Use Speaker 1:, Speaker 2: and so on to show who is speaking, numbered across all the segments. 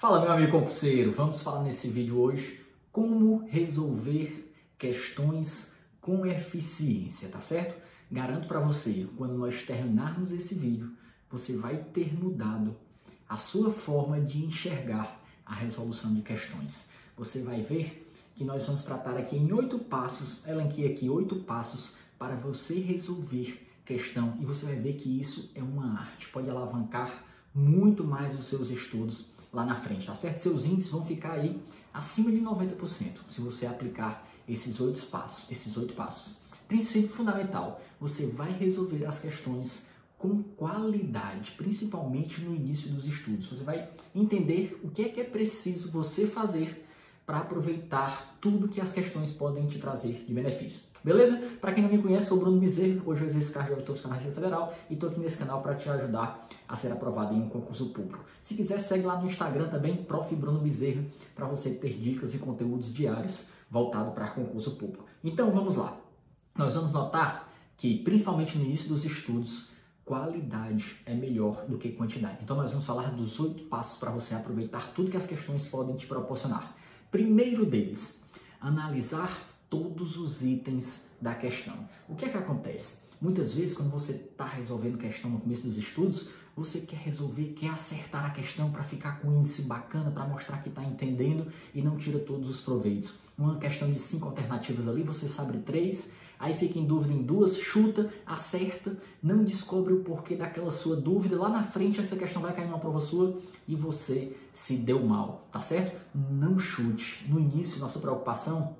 Speaker 1: Fala meu amigo concurseiro, vamos falar nesse vídeo hoje como resolver questões com eficiência, tá certo? Garanto para você, quando nós terminarmos esse vídeo, você vai ter mudado a sua forma de enxergar a resolução de questões. Você vai ver que nós vamos tratar aqui em oito passos, elenquei aqui oito passos para você resolver questão e você vai ver que isso é uma arte, pode alavancar muito mais os seus estudos lá na frente, tá certo? Seus índices vão ficar aí acima de 90% se você aplicar esses oito passos, esses oito passos. Princípio fundamental, você vai resolver as questões com qualidade, principalmente no início dos estudos. Você vai entender o que é que é preciso você fazer para aproveitar tudo que as questões podem te trazer de benefício. Beleza? Para quem não me conhece, sou o Bruno Bezerra, hoje eu exerço cargo de fiscal na Receita Federal e estou aqui nesse canal para te ajudar a ser aprovado em um concurso público. Se quiser, segue lá no Instagram também, Prof. Bruno Bezerra, para você ter dicas e conteúdos diários voltados para concurso público. Então vamos lá. Nós vamos notar que, principalmente no início dos estudos, qualidade é melhor do que quantidade. Então nós vamos falar dos oito passos para você aproveitar tudo que as questões podem te proporcionar. Primeiro deles, analisar todos os itens da questão. O que é que acontece? Muitas vezes, quando você está resolvendo questão no começo dos estudos, você quer resolver, quer acertar a questão para ficar com um índice bacana, para mostrar que está entendendo e não tira todos os proveitos. Uma questão de cinco alternativas ali, você sabe três, aí fica em dúvida em duas, chuta, acerta, não descobre o porquê daquela sua dúvida. Lá na frente, essa questão vai cair numa prova sua e você se deu mal, tá certo? Não chute. No início, nossa preocupação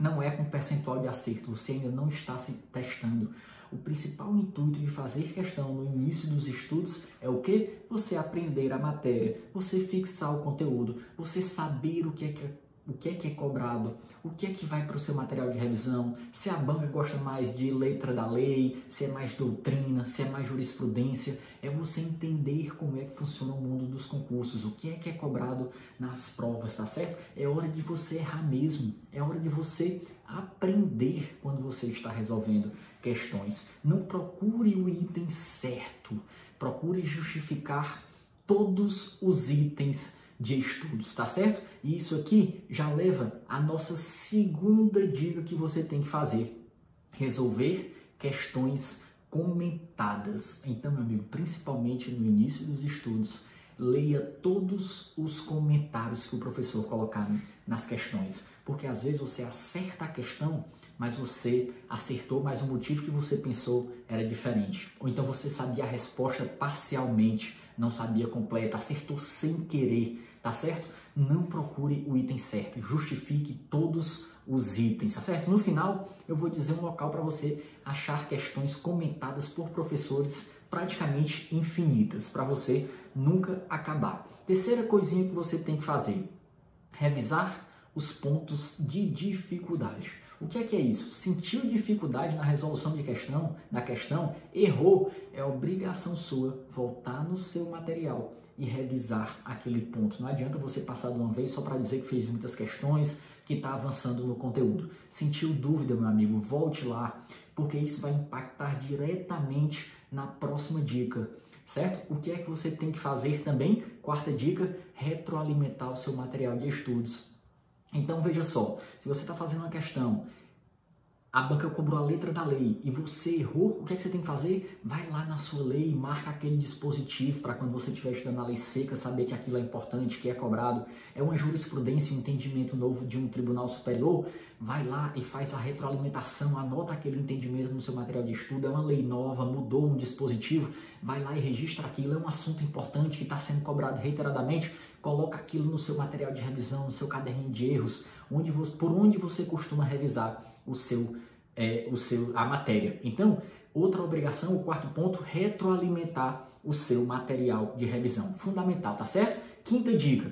Speaker 1: não é com percentual de acerto, você ainda não está se testando. O principal intuito de fazer questão no início dos estudos é o que? Você aprender a matéria, você fixar o conteúdo, você saber o que é que o que é que é cobrado, o que é que vai para o seu material de revisão, se a banca gosta mais de letra da lei, se é mais doutrina, se é mais jurisprudência, é você entender como é que funciona o mundo dos concursos, o que é que é cobrado nas provas, tá certo? É hora de você errar mesmo, é hora de você aprender quando você está resolvendo questões. Não procure o item certo, procure justificar todos os itens de estudos, tá certo? E isso aqui já leva a nossa segunda dica que você tem que fazer: resolver questões comentadas. Então, meu amigo, principalmente no início dos estudos, leia todos os comentários que o professor colocar nas questões, porque às vezes você acerta a questão, mas você acertou, mas o motivo que você pensou era diferente. Ou então você sabia a resposta parcialmente, não sabia completa, acertou sem querer, tá certo? Não procure o item certo, justifique todos os itens, tá certo? No final, eu vou dizer um local para você achar questões comentadas por professores praticamente infinitas, para você nunca acabar. Terceira coisinha que você tem que fazer: revisar os pontos de dificuldade. O que é que é isso? Sentiu dificuldade na resolução de questão, da questão, errou, é obrigação sua voltar no seu material e revisar aquele ponto. Não adianta você passar de uma vez só para dizer que fez muitas questões, que está avançando no conteúdo. Sentiu dúvida, meu amigo? Volte lá, porque isso vai impactar diretamente na próxima dica, certo? O que é que você tem que fazer também? Quarta dica: retroalimentar o seu material de estudos então veja só, se você está fazendo uma questão, a banca cobrou a letra da lei e você errou, o que, é que você tem que fazer? Vai lá na sua lei e marca aquele dispositivo para quando você estiver estudando a lei seca saber que aquilo é importante, que é cobrado. É uma jurisprudência, um entendimento novo de um tribunal superior. Vai lá e faz a retroalimentação, anota aquele entendimento no seu material de estudo. É uma lei nova, mudou um dispositivo. Vai lá e registra aquilo. É um assunto importante que está sendo cobrado reiteradamente coloca aquilo no seu material de revisão, no seu caderninho de erros, onde você, por onde você costuma revisar o seu, é, o seu, a matéria. Então, outra obrigação, o quarto ponto, retroalimentar o seu material de revisão. Fundamental, tá certo? Quinta dica,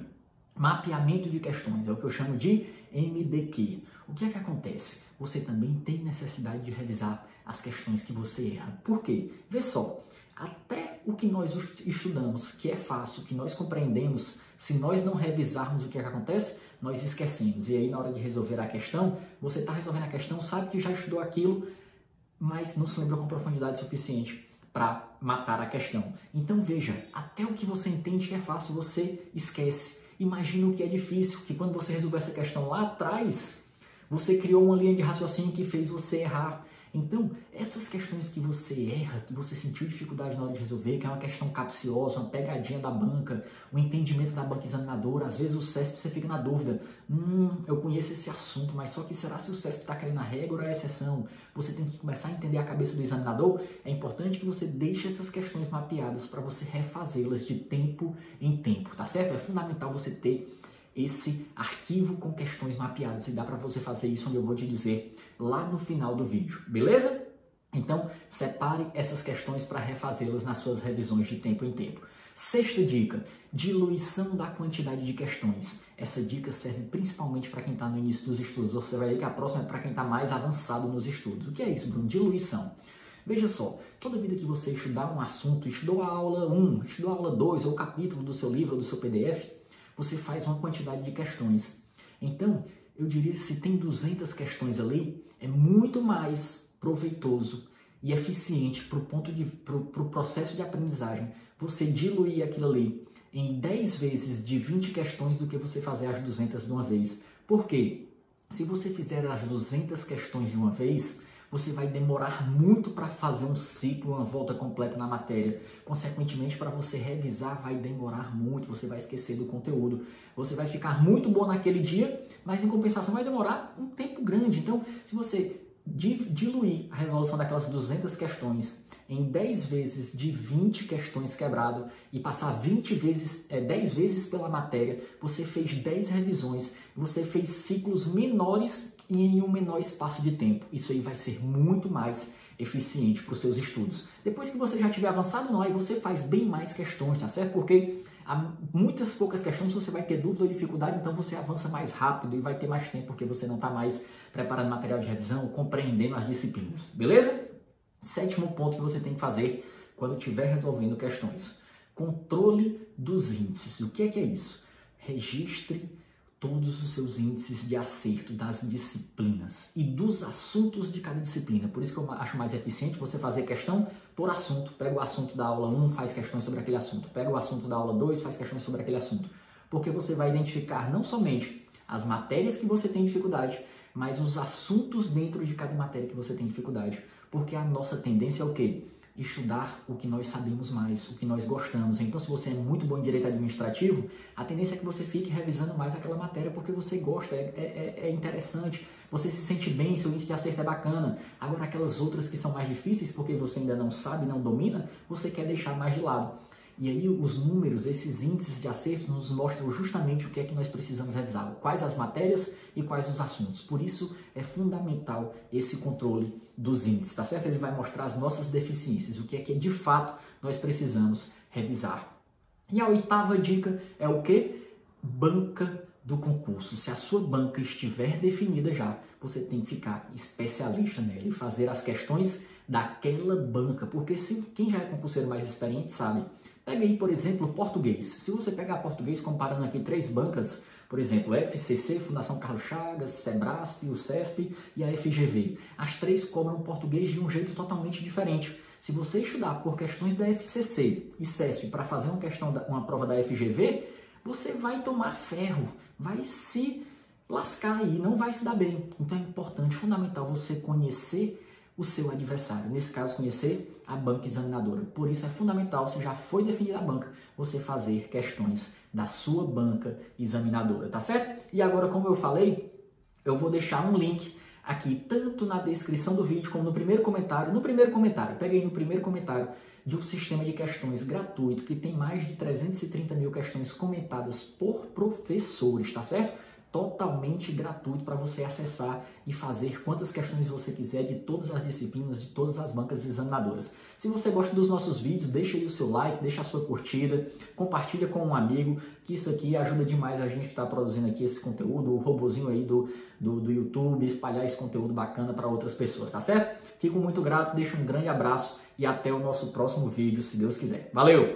Speaker 1: mapeamento de questões, é o que eu chamo de MDQ. O que é que acontece? Você também tem necessidade de revisar as questões que você erra. Por quê? Vê só, até o que nós estudamos, que é fácil, que nós compreendemos, se nós não revisarmos o que, é que acontece, nós esquecemos. E aí, na hora de resolver a questão, você está resolvendo a questão, sabe que já estudou aquilo, mas não se lembra com profundidade suficiente para matar a questão. Então veja, até o que você entende que é fácil, você esquece. Imagina o que é difícil, que quando você resolveu essa questão lá atrás, você criou uma linha de raciocínio que fez você errar. Então, essas questões que você erra, que você sentiu dificuldade na hora de resolver, que é uma questão capciosa, uma pegadinha da banca, o entendimento da banca examinadora, às vezes o CESP você fica na dúvida, hum, eu conheço esse assunto, mas só que será se o CESP está querendo a regra ou a exceção? Você tem que começar a entender a cabeça do examinador. É importante que você deixe essas questões mapeadas para você refazê-las de tempo em tempo, tá certo? É fundamental você ter esse arquivo com questões mapeadas e dá para você fazer isso onde eu vou te dizer lá no final do vídeo, beleza? Então, separe essas questões para refazê-las nas suas revisões de tempo em tempo. Sexta dica: diluição da quantidade de questões. Essa dica serve principalmente para quem está no início dos estudos. Você vai ver que a próxima é para quem está mais avançado nos estudos. O que é isso, Bruno? Diluição. Veja só, toda vida que você estudar um assunto, estudou a aula 1, estudou a aula 2 ou capítulo do seu livro ou do seu PDF, você faz uma quantidade de questões. Então, eu diria que se tem 200 questões ali, é muito mais proveitoso e eficiente para o ponto de pro, pro processo de aprendizagem você diluir aquilo ali em 10 vezes de 20 questões do que você fazer as 200 de uma vez. Por quê? Se você fizer as 200 questões de uma vez, você vai demorar muito para fazer um ciclo, uma volta completa na matéria. Consequentemente, para você revisar, vai demorar muito, você vai esquecer do conteúdo. Você vai ficar muito bom naquele dia, mas em compensação vai demorar um tempo grande. Então, se você diluir a resolução daquelas 200 questões em 10 vezes de 20 questões quebrado e passar 20 vezes, é, 10 vezes pela matéria, você fez 10 revisões, você fez ciclos menores e em um menor espaço de tempo. Isso aí vai ser muito mais eficiente para os seus estudos. Depois que você já tiver avançado, não, aí você faz bem mais questões, tá certo? Porque há muitas poucas questões você vai ter dúvida ou dificuldade, então você avança mais rápido e vai ter mais tempo porque você não está mais preparando material de revisão, compreendendo as disciplinas, beleza? Sétimo ponto que você tem que fazer quando estiver resolvendo questões: controle dos índices. O que é que é isso? Registre todos os seus índices de acerto das disciplinas e dos assuntos de cada disciplina. Por isso que eu acho mais eficiente você fazer questão por assunto. Pega o assunto da aula 1, faz questões sobre aquele assunto. Pega o assunto da aula 2, faz questões sobre aquele assunto. Porque você vai identificar não somente as matérias que você tem dificuldade, mas os assuntos dentro de cada matéria que você tem dificuldade. Porque a nossa tendência é o quê? Estudar o que nós sabemos mais, o que nós gostamos. Então, se você é muito bom em direito administrativo, a tendência é que você fique revisando mais aquela matéria porque você gosta, é, é, é interessante, você se sente bem, seu índice de acerto é bacana. Agora, aquelas outras que são mais difíceis porque você ainda não sabe, não domina, você quer deixar mais de lado. E aí os números, esses índices de acerto nos mostram justamente o que é que nós precisamos revisar, quais as matérias e quais os assuntos. Por isso é fundamental esse controle dos índices, tá certo? Ele vai mostrar as nossas deficiências, o que é que de fato nós precisamos revisar. E a oitava dica é o que? Banca do concurso. Se a sua banca estiver definida já, você tem que ficar especialista nela e fazer as questões daquela banca, porque se quem já é concurseiro mais experiente sabe Pega aí, por exemplo, português. Se você pegar português comparando aqui três bancas, por exemplo, FCC, Fundação Carlos Chagas, Sebrasp, o CESP e a FGV. As três cobram português de um jeito totalmente diferente. Se você estudar por questões da FCC e CESP para fazer uma questão da, uma prova da FGV, você vai tomar ferro, vai se lascar aí, não vai se dar bem. Então é importante, fundamental você conhecer o seu adversário. Nesse caso, conhecer a banca examinadora. Por isso é fundamental, se já foi definida a banca, você fazer questões da sua banca examinadora, tá certo? E agora, como eu falei, eu vou deixar um link aqui, tanto na descrição do vídeo como no primeiro comentário. No primeiro comentário, pega aí no primeiro comentário de um sistema de questões gratuito que tem mais de 330 mil questões comentadas por professores, tá certo? Totalmente gratuito para você acessar e fazer quantas questões você quiser de todas as disciplinas, de todas as bancas examinadoras. Se você gosta dos nossos vídeos, deixa aí o seu like, deixa a sua curtida, compartilha com um amigo, que isso aqui ajuda demais a gente que está produzindo aqui esse conteúdo, o robozinho aí do, do, do YouTube, espalhar esse conteúdo bacana para outras pessoas, tá certo? Fico muito grato, deixo um grande abraço e até o nosso próximo vídeo, se Deus quiser. Valeu!